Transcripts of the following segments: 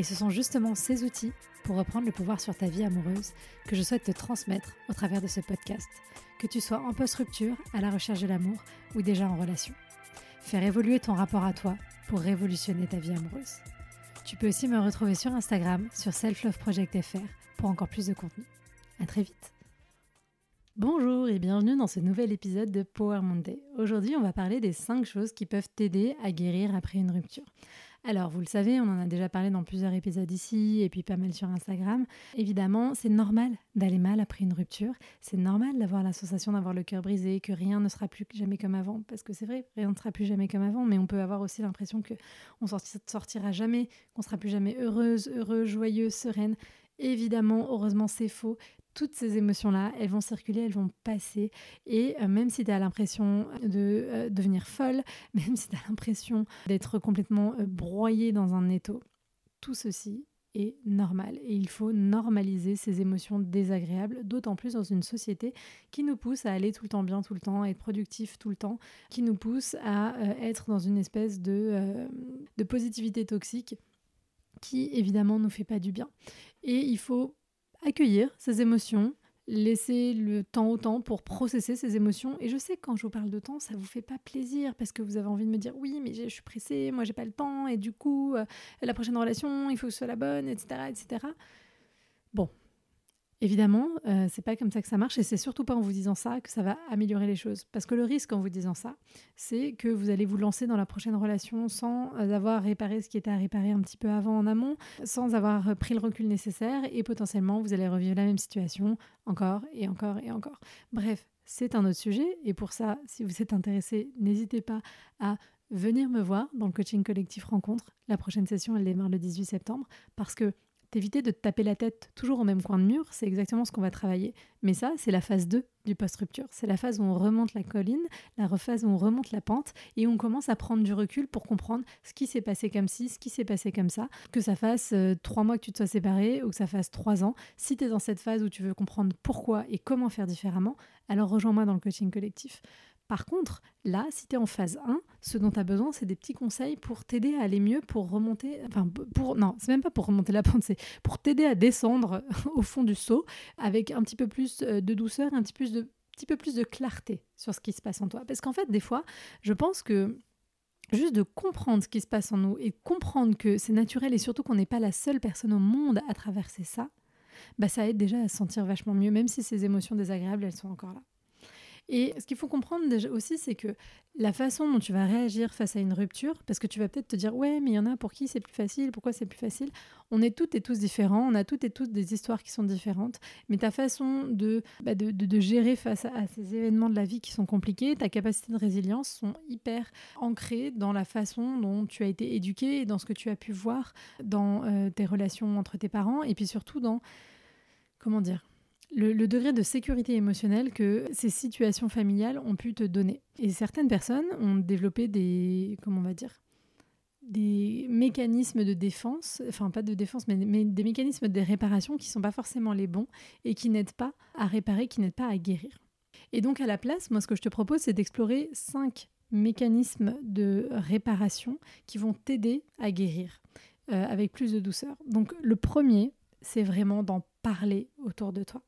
Et ce sont justement ces outils pour reprendre le pouvoir sur ta vie amoureuse que je souhaite te transmettre au travers de ce podcast, que tu sois en post-rupture, à la recherche de l'amour ou déjà en relation. Faire évoluer ton rapport à toi pour révolutionner ta vie amoureuse. Tu peux aussi me retrouver sur Instagram, sur selfloveproject.fr pour encore plus de contenu. À très vite. Bonjour et bienvenue dans ce nouvel épisode de Power Monday. Aujourd'hui, on va parler des 5 choses qui peuvent t'aider à guérir après une rupture. Alors, vous le savez, on en a déjà parlé dans plusieurs épisodes ici et puis pas mal sur Instagram. Évidemment, c'est normal d'aller mal après une rupture. C'est normal d'avoir la sensation d'avoir le cœur brisé, que rien ne sera plus jamais comme avant. Parce que c'est vrai, rien ne sera plus jamais comme avant, mais on peut avoir aussi l'impression que on sortira jamais, qu'on sera plus jamais heureuse, heureux, joyeuse, sereine. Évidemment, heureusement, c'est faux toutes ces émotions-là, elles vont circuler, elles vont passer. Et euh, même si tu as l'impression de euh, devenir folle, même si tu as l'impression d'être complètement euh, broyé dans un étau, tout ceci est normal. Et il faut normaliser ces émotions désagréables, d'autant plus dans une société qui nous pousse à aller tout le temps bien, tout le temps, à être productif tout le temps, qui nous pousse à être dans une espèce de, de positivité toxique qui évidemment ne nous fait pas du bien. Et il faut accueillir ces émotions, laisser le temps au temps pour processer ces émotions. Et je sais quand je vous parle de temps, ça vous fait pas plaisir parce que vous avez envie de me dire oui, mais je suis pressée, moi j'ai pas le temps, et du coup, euh, la prochaine relation, il faut que ce soit la bonne, etc. etc. Bon, Évidemment, euh, c'est pas comme ça que ça marche et c'est surtout pas en vous disant ça que ça va améliorer les choses. Parce que le risque en vous disant ça, c'est que vous allez vous lancer dans la prochaine relation sans avoir réparé ce qui était à réparer un petit peu avant en amont, sans avoir pris le recul nécessaire et potentiellement vous allez revivre la même situation encore et encore et encore. Bref, c'est un autre sujet et pour ça, si vous êtes intéressé, n'hésitez pas à venir me voir dans le coaching collectif rencontre. La prochaine session, elle démarre le 18 septembre parce que T'éviter de taper la tête toujours au même coin de mur, c'est exactement ce qu'on va travailler. Mais ça, c'est la phase 2 du post-rupture. C'est la phase où on remonte la colline, la phase où on remonte la pente et on commence à prendre du recul pour comprendre ce qui s'est passé comme ci, ce qui s'est passé comme ça. Que ça fasse euh, trois mois que tu te sois séparé ou que ça fasse trois ans. Si tu es dans cette phase où tu veux comprendre pourquoi et comment faire différemment, alors rejoins-moi dans le coaching collectif. Par contre, là, si tu es en phase 1, ce dont tu as besoin, c'est des petits conseils pour t'aider à aller mieux, pour remonter. Enfin, pour. Non, c'est même pas pour remonter la pente, c'est pour t'aider à descendre au fond du seau avec un petit peu plus euh, de douceur, un petit, peu plus de clarté sur ce qui se passe en toi. Parce qu'en fait, des fois, je pense que juste de comprendre ce qui se passe en nous et comprendre que c'est naturel et surtout qu'on n'est pas la seule personne au monde à traverser ça, bah ça aide déjà à se sentir vachement mieux, même si ces émotions désagréables, elles sont encore là. Et ce qu'il faut comprendre déjà aussi, c'est que la façon dont tu vas réagir face à une rupture, parce que tu vas peut-être te dire, ouais, mais il y en a pour qui c'est plus facile, pourquoi c'est plus facile On est toutes et tous différents, on a toutes et tous des histoires qui sont différentes, mais ta façon de, bah, de, gérer face à, ces événements de la vie qui sont compliqués, ta capacité de résilience sont hyper ancrées dans la façon dont tu as été éduqué dans ce que tu as pu voir dans euh, tes relations entre tes parents, et puis surtout dans, comment dire, le, degré de sécurité émotionnelle que ces situations familiales ont pu te donner. Et certaines personnes ont développé des, comment on va dire, des mécanismes de défense, enfin pas de défense, mais, des mécanismes de réparation qui ne sont pas forcément les bons et qui n'aident pas à réparer, qui n'aident pas à guérir. Et donc à la place, moi ce que je te propose, c'est d'explorer cinq mécanismes de réparation qui vont t'aider à guérir euh, avec plus de douceur. Donc le premier, c'est vraiment d'en parler autour de toi.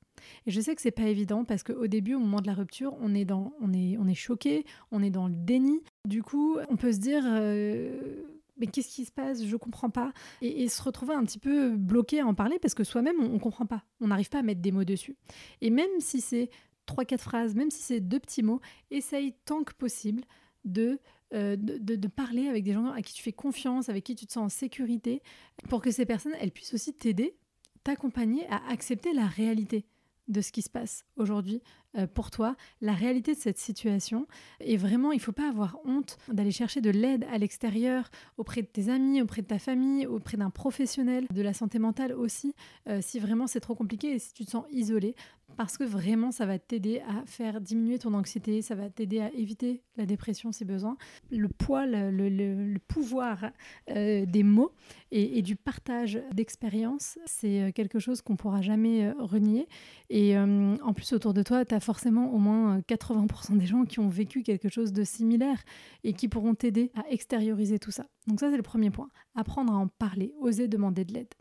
Et je sais que c'est pas évident parce qu'au début, au moment de la rupture, on est dans, on est, on est choqué, on est dans le déni. Du coup, on peut se dire. Euh, mais qu'est-ce qui se passe? Je comprends pas. Et, se retrouver un petit peu bloqué à en parler parce que soi-même, on, ne comprend pas. On n'arrive pas à mettre des mots dessus. Et même si c'est trois, quatre phrases, même si c'est deux petits mots, essaye tant que possible de, euh, de, de, parler avec des gens à qui tu fais confiance, avec qui tu te sens en sécurité, pour que ces personnes, elles puissent aussi t'aider, t'accompagner à accepter la réalité de ce qui se passe aujourd'hui euh, pour toi la réalité de cette situation. Et vraiment, il ne faut pas avoir honte d'aller chercher de l'aide à l'extérieur, auprès de tes amis, auprès de ta famille, auprès d'un professionnel de la santé mentale aussi, euh, si vraiment c'est trop compliqué et si tu te sens isolé parce que vraiment ça va t'aider à faire diminuer ton anxiété, ça va t'aider à éviter la dépression si besoin. Le poids, le, pouvoir euh, des mots et, du partage d'expériences, c'est euh, quelque chose qu'on pourra jamais euh, renier. Et en plus autour de toi, tu as forcément au moins 80% des gens qui ont vécu quelque chose de similaire et qui pourront t'aider à extérioriser tout ça. Donc ça c'est le premier point, apprendre à en parler, oser demander de l'aide.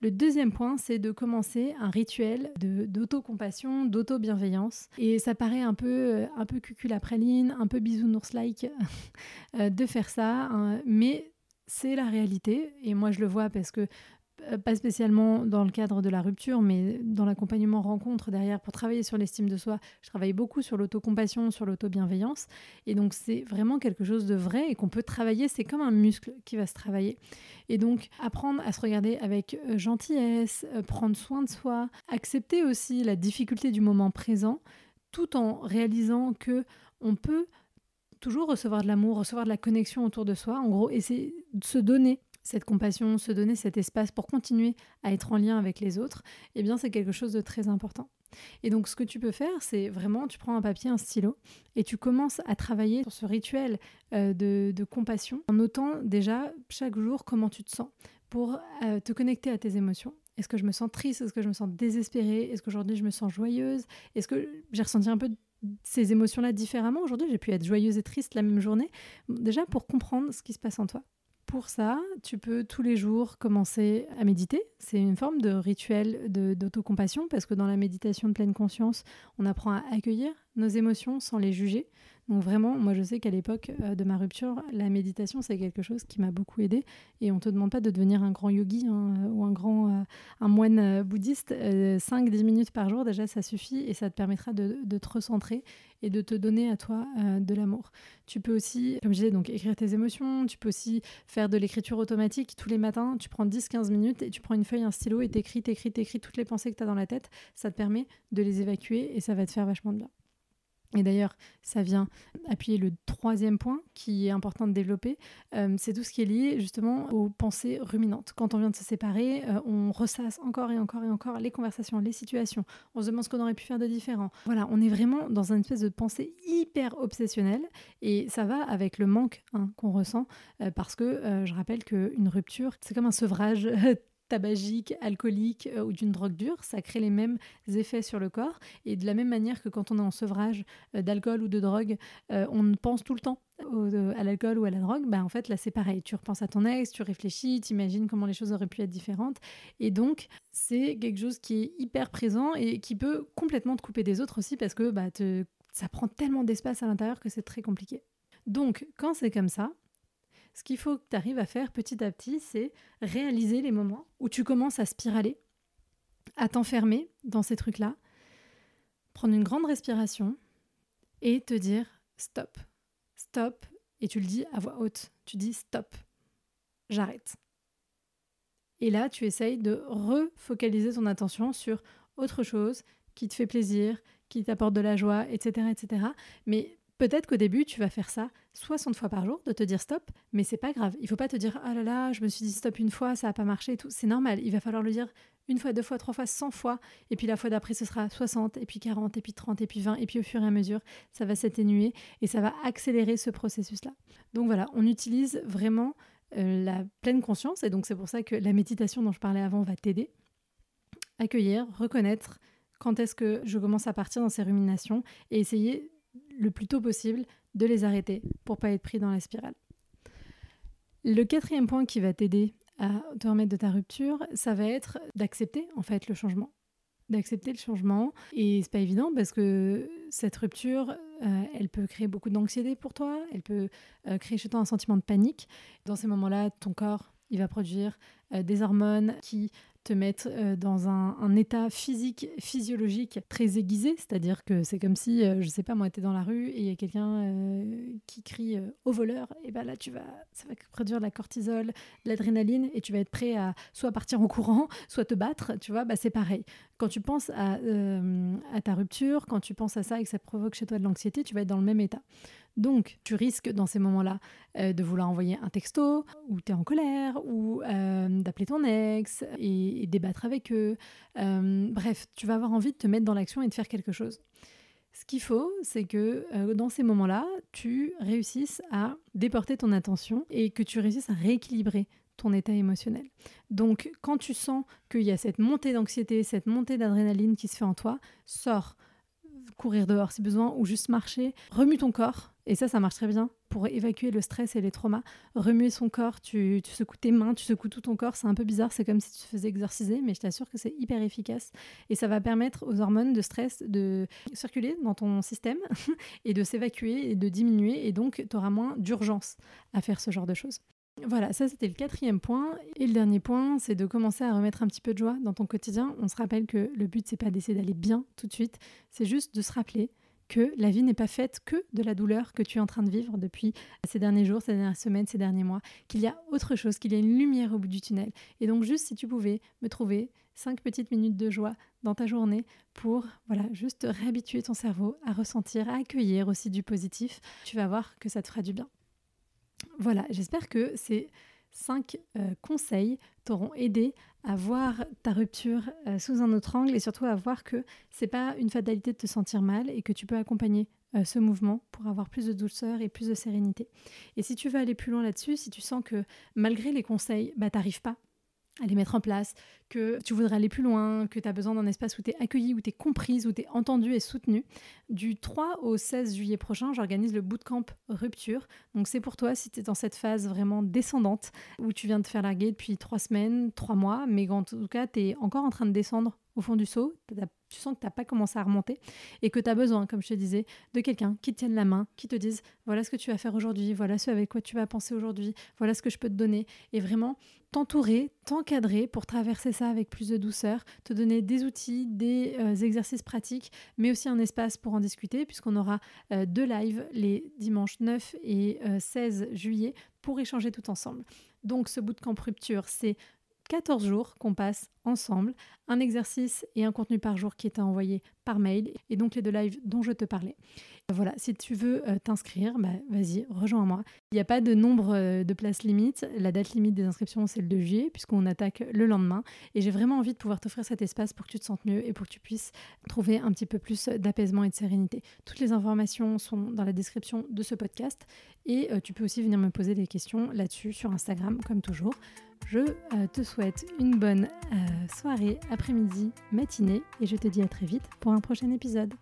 Le deuxième point, c'est de commencer un rituel d'autocompassion, d'auto-bienveillance. Et ça paraît un peu, euh, un peu cucul-après-ligne, un peu bisounours-like euh, de faire ça, hein, mais c'est la réalité. Et moi, je le vois parce que pas spécialement dans le cadre de la rupture, mais dans l'accompagnement rencontre derrière pour travailler sur l'estime de soi. Je travaille beaucoup sur l'autocompassion, sur l'auto-bienveillance. Et donc, c'est vraiment quelque chose de vrai et qu'on peut travailler. C'est comme un muscle qui va se travailler. Et donc, apprendre à se regarder avec euh, gentillesse, euh, prendre soin de soi, accepter aussi la difficulté du moment présent, tout en réalisant que on peut toujours recevoir de l'amour, recevoir de la connexion autour de soi. En gros, essayer de se donner cette compassion, se donner cet espace pour continuer à être en lien avec les autres, eh bien c'est quelque chose de très important. Et donc ce que tu peux faire, c'est vraiment, tu prends un papier, un stylo, et tu commences à travailler sur ce rituel euh, de, compassion en notant déjà chaque jour comment tu te sens pour euh, te connecter à tes émotions. Est-ce que je me sens triste? Est-ce que je me sens désespérée? Est-ce qu'aujourd'hui je me sens joyeuse? Est-ce que j'ai ressenti un peu ces émotions-là différemment? Aujourd'hui, j'ai pu être joyeuse et triste la même journée. Déjà pour comprendre ce qui se passe en toi. Pour ça, tu peux tous les jours commencer à méditer. C'est une forme de rituel d'autocompassion parce que dans la méditation de pleine conscience, on apprend à accueillir nos émotions sans les juger. Donc vraiment, moi je sais qu'à l'époque euh, de ma rupture, la méditation c'est quelque chose qui m'a beaucoup aidé. Et on te demande pas de devenir un grand yogi hein, euh, ou un grand euh, un moine bouddhiste. 5-10 minutes par jour déjà ça suffit et ça te permettra de, de te recentrer et de te donner à toi de l'amour. Tu peux aussi, comme je disais, donc écrire tes émotions. Tu peux aussi faire de l'écriture automatique tous les matins. Tu prends 10-15 minutes et tu prends une feuille, un stylo et t'écris, t'écris, t'écris toutes les pensées que tu as dans la tête. Ça te permet de les évacuer et ça va te faire vachement de bien. Et d'ailleurs, ça vient appuyer le troisième point qui est important de développer, euh, c'est tout ce qui est lié justement aux pensées ruminantes. Quand on vient de se séparer, euh, on ressasse encore et encore et encore les conversations, les situations, on se demande ce qu'on aurait pu faire de différent. Voilà, on est vraiment dans une espèce de pensée hyper obsessionnelle et ça va avec le manque hein, qu'on ressent euh, parce que je rappelle qu'une rupture, c'est comme un sevrage tabagique, alcoolique euh, ou d'une drogue dure, ça crée les mêmes effets sur le corps. Et de la même manière que quand on est en sevrage euh, d'alcool ou de drogue, euh, on pense tout le temps à l'alcool ou à la drogue, bah en fait là c'est pareil, tu repenses à ton ex, tu réfléchis, tu imagines comment les choses auraient pu être différentes et donc c'est quelque chose qui est hyper présent et qui peut complètement te couper des autres aussi parce que bah, ça prend tellement d'espace à l'intérieur que c'est très compliqué. Donc quand c'est comme ça, ce qu'il faut que tu arrives à faire petit à petit, c'est réaliser les moments où tu commences à spiraler, à t'enfermer dans ces trucs-là, prendre une grande respiration et te dire stop, stop, et tu le dis à voix haute, tu dis stop, j'arrête. Et là, tu essayes de refocaliser ton attention sur autre chose qui te fait plaisir, qui t'apporte de la joie, etc., etc. Mais Peut-être qu'au début, tu vas faire ça 60 fois par jour, de te dire stop, mais c'est pas grave. Il faut pas te dire ah là là, je me suis dit stop une fois, ça a pas marché et tout. C'est normal. Il va falloir le dire une fois, deux fois, trois fois, 100 fois. Et puis la fois d'après, ce sera 60, et puis 40, et puis 30, et puis 20. Et puis au fur et à mesure, ça va s'atténuer et ça va accélérer ce processus-là. Donc voilà, on utilise vraiment euh, la pleine conscience. Et donc c'est pour ça que la méditation dont je parlais avant va t'aider. Accueillir, reconnaître quand est-ce que je commence à partir dans ces ruminations et essayer le plus tôt possible de les arrêter pour pas être pris dans la spirale. Le quatrième point qui va t'aider à te remettre de ta rupture, ça va être d'accepter en fait le changement. D'accepter le changement. Et c'est pas évident parce que cette rupture, euh, elle peut créer beaucoup d'anxiété pour toi, elle peut euh, créer chez toi un sentiment de panique. Dans ces moments-là, ton corps, il va produire euh, des hormones qui te mettre euh, dans un, état physique, physiologique très aiguisé, c'est-à-dire que c'est comme si, je je sais pas, moi, tu dans la rue et il y a quelqu'un qui crie au voleur, et ben là, tu vas, ça va produire de la cortisol, l'adrénaline, et tu vas être prêt à soit partir en courant, soit te battre, tu vois, bah, c'est pareil. Quand tu penses à, à ta rupture, quand tu penses à ça et que ça provoque chez toi de l'anxiété, tu vas être dans le même état. Donc, tu risques dans ces moments-là euh, de vouloir envoyer un texto, ou tu es en colère, ou euh, d'appeler ton ex et, débattre avec eux. Euh, bref, tu vas avoir envie de te mettre dans l'action et de faire quelque chose. Ce qu'il faut, c'est que dans ces moments-là, tu réussisses à déporter ton attention et que tu réussisses à rééquilibrer ton état émotionnel. Donc, quand tu sens qu'il y a cette montée d'anxiété, cette montée d'adrénaline qui se fait en toi, sors, courir dehors si besoin, ou juste marcher, remue ton corps, et ça, ça marche très bien pour évacuer le stress et les traumas. Remuer son corps, tu, tu secoues tes mains, tu secoues tout ton corps, c'est un peu bizarre, c'est comme si tu te faisais exorciser, mais je t'assure que c'est hyper efficace. Et ça va permettre aux hormones de stress de circuler dans ton système et de s'évacuer et de diminuer, et donc tu auras moins d'urgence à faire ce genre de choses. Voilà, ça c'était le quatrième point. Et le dernier point, c'est de commencer à remettre un petit peu de joie dans ton quotidien. On se rappelle que le but, c'est pas d'essayer d'aller bien tout de suite, c'est juste de se rappeler que la vie n'est pas faite que de la douleur que tu es en train de vivre depuis ces derniers jours, ces dernières semaines, ces derniers mois, qu'il y a autre chose, qu'il y a une lumière au bout du tunnel. Et donc juste si tu pouvais me trouver cinq petites minutes de joie dans ta journée pour voilà, juste réhabituer ton cerveau à ressentir, à accueillir aussi du positif, tu vas voir que ça te fera du bien. Voilà, j'espère que ces cinq euh, conseils t'auront aidé à voir ta rupture euh, sous un autre angle et surtout à voir que c'est pas une fatalité de te sentir mal et que tu peux accompagner euh, ce mouvement pour avoir plus de douceur et plus de sérénité. Et si tu veux aller plus loin là-dessus, si tu sens que malgré les conseils, bah t'arrives pas à les mettre en place, que tu voudrais aller plus loin, que tu as besoin d'un espace où tu es accueilli, où tu es comprise, où tu es entendue et soutenue. Du 3 au 16 juillet prochain, j'organise le bootcamp Rupture. Donc c'est pour toi si tu es dans cette phase vraiment descendante, où tu viens de te faire larguer depuis 3 semaines, 3 mois, mais en tout cas tu es encore en train de descendre au fond du seau, tu sens que tu n'as pas commencé à remonter et que tu as besoin, comme je te disais, de quelqu'un qui te tienne la main, qui te dise voilà ce que tu vas faire aujourd'hui, voilà ce avec quoi tu vas penser aujourd'hui, voilà ce que je peux te donner. Et vraiment t'entourer, t'encadrer pour traverser avec plus de douceur, te donner des outils, des euh, exercices pratiques, mais aussi un espace pour en discuter, puisqu'on aura euh, deux lives les dimanches 9 et 16 euh, juillet pour échanger tout ensemble. Donc ce bootcamp rupture, c'est 14 jours qu'on passe ensemble, un exercice et un contenu par jour qui est envoyé par mail, et donc les deux lives dont je te parlais. Voilà, si tu veux euh, t'inscrire, bah, vas-y, rejoins-moi. Il n'y a pas de nombre euh, de places limites. La date limite des inscriptions, c'est le 2 juillet, puisqu'on attaque le lendemain. Et j'ai vraiment envie de pouvoir t'offrir cet espace pour que tu te sentes mieux et pour que tu puisses trouver un petit peu plus d'apaisement et de sérénité. Toutes les informations sont dans la description de ce podcast. Et euh, tu peux aussi venir me poser des questions là-dessus sur Instagram, comme toujours. Je te souhaite une bonne soirée, après-midi, matinée, et je te dis à très vite pour un prochain épisode.